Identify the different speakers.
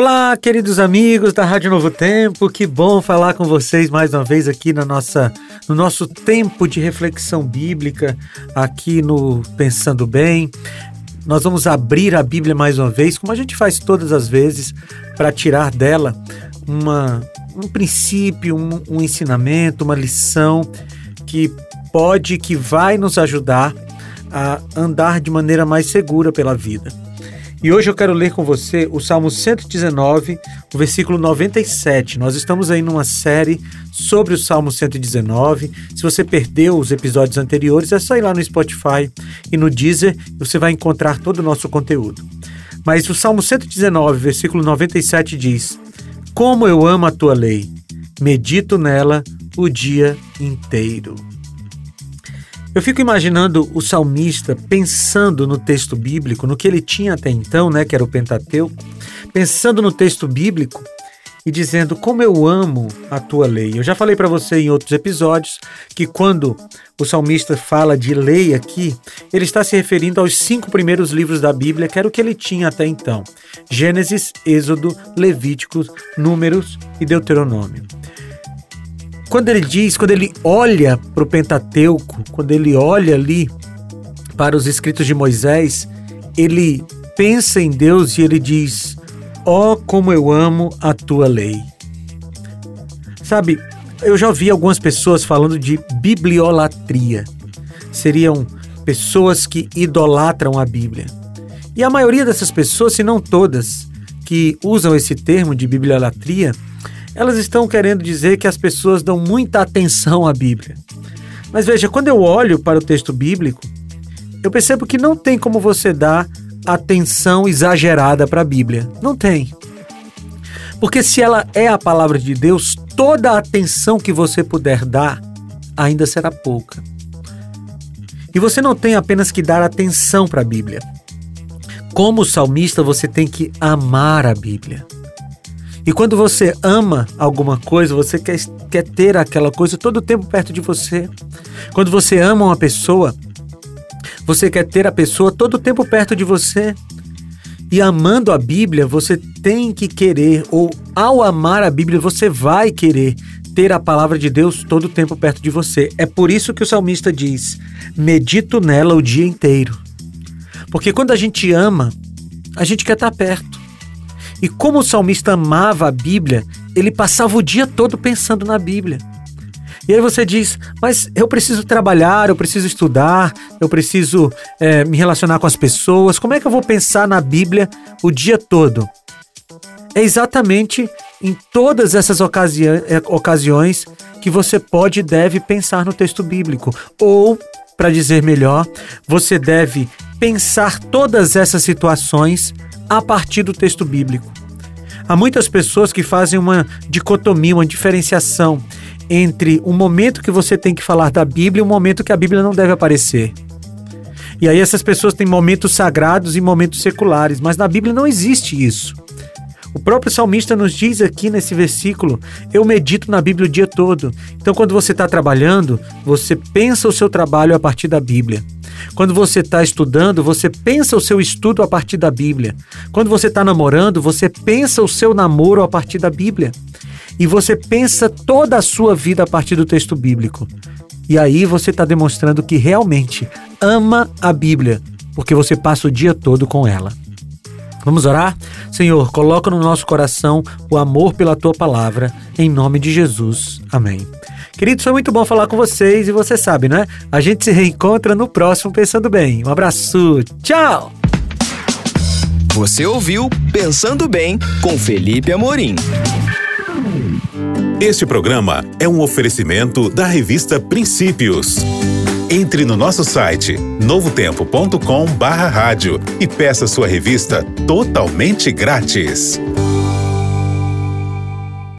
Speaker 1: Olá, queridos amigos da Rádio Novo Tempo, que bom falar com vocês mais uma vez aqui na nossa, no nosso tempo de reflexão bíblica, aqui no Pensando Bem. Nós vamos abrir a Bíblia mais uma vez, como a gente faz todas as vezes, para tirar dela uma, um princípio, um, um ensinamento, uma lição que pode, que vai nos ajudar a andar de maneira mais segura pela vida. E hoje eu quero ler com você o Salmo 119, o versículo 97. Nós estamos aí numa série sobre o Salmo 119. Se você perdeu os episódios anteriores, é só ir lá no Spotify e no Deezer, você vai encontrar todo o nosso conteúdo. Mas o Salmo 119, versículo 97 diz: Como eu amo a tua lei, medito nela o dia inteiro. Eu fico imaginando o salmista pensando no texto bíblico, no que ele tinha até então, né, que era o Pentateuco, pensando no texto bíblico e dizendo como eu amo a tua lei. Eu já falei para você em outros episódios que quando o salmista fala de lei aqui, ele está se referindo aos cinco primeiros livros da Bíblia, que era o que ele tinha até então: Gênesis, Êxodo, Levíticos, Números e Deuteronômio. Quando ele diz, quando ele olha para o Pentateuco, quando ele olha ali para os escritos de Moisés, ele pensa em Deus e ele diz: Ó, oh, como eu amo a tua lei. Sabe, eu já ouvi algumas pessoas falando de bibliolatria. Seriam pessoas que idolatram a Bíblia. E a maioria dessas pessoas, se não todas, que usam esse termo de bibliolatria, elas estão querendo dizer que as pessoas dão muita atenção à Bíblia. Mas veja, quando eu olho para o texto bíblico, eu percebo que não tem como você dar atenção exagerada para a Bíblia. Não tem. Porque se ela é a palavra de Deus, toda a atenção que você puder dar ainda será pouca. E você não tem apenas que dar atenção para a Bíblia. Como salmista, você tem que amar a Bíblia. E quando você ama alguma coisa, você quer, quer ter aquela coisa todo o tempo perto de você. Quando você ama uma pessoa, você quer ter a pessoa todo o tempo perto de você. E amando a Bíblia, você tem que querer, ou ao amar a Bíblia, você vai querer ter a palavra de Deus todo o tempo perto de você. É por isso que o salmista diz: medito nela o dia inteiro. Porque quando a gente ama, a gente quer estar perto. E como o salmista amava a Bíblia, ele passava o dia todo pensando na Bíblia. E aí você diz, mas eu preciso trabalhar, eu preciso estudar, eu preciso é, me relacionar com as pessoas, como é que eu vou pensar na Bíblia o dia todo? É exatamente em todas essas ocasi é, ocasiões que você pode e deve pensar no texto bíblico. Ou, para dizer melhor, você deve pensar todas essas situações a partir do texto bíblico. Há muitas pessoas que fazem uma dicotomia, uma diferenciação entre o momento que você tem que falar da Bíblia e o momento que a Bíblia não deve aparecer. E aí essas pessoas têm momentos sagrados e momentos seculares, mas na Bíblia não existe isso. O próprio salmista nos diz aqui nesse versículo: Eu medito na Bíblia o dia todo. Então, quando você está trabalhando, você pensa o seu trabalho a partir da Bíblia. Quando você está estudando, você pensa o seu estudo a partir da Bíblia. Quando você está namorando, você pensa o seu namoro a partir da Bíblia. E você pensa toda a sua vida a partir do texto bíblico. E aí você está demonstrando que realmente ama a Bíblia, porque você passa o dia todo com ela. Vamos orar? Senhor, coloca no nosso coração o amor pela tua palavra, em nome de Jesus. Amém. Queridos, foi muito bom falar com vocês e você sabe, né? A gente se reencontra no próximo Pensando Bem. Um abraço, tchau!
Speaker 2: Você ouviu Pensando Bem com Felipe Amorim.
Speaker 3: Este programa é um oferecimento da revista Princípios. Entre no nosso site novotempo.com/rádio e peça sua revista totalmente grátis.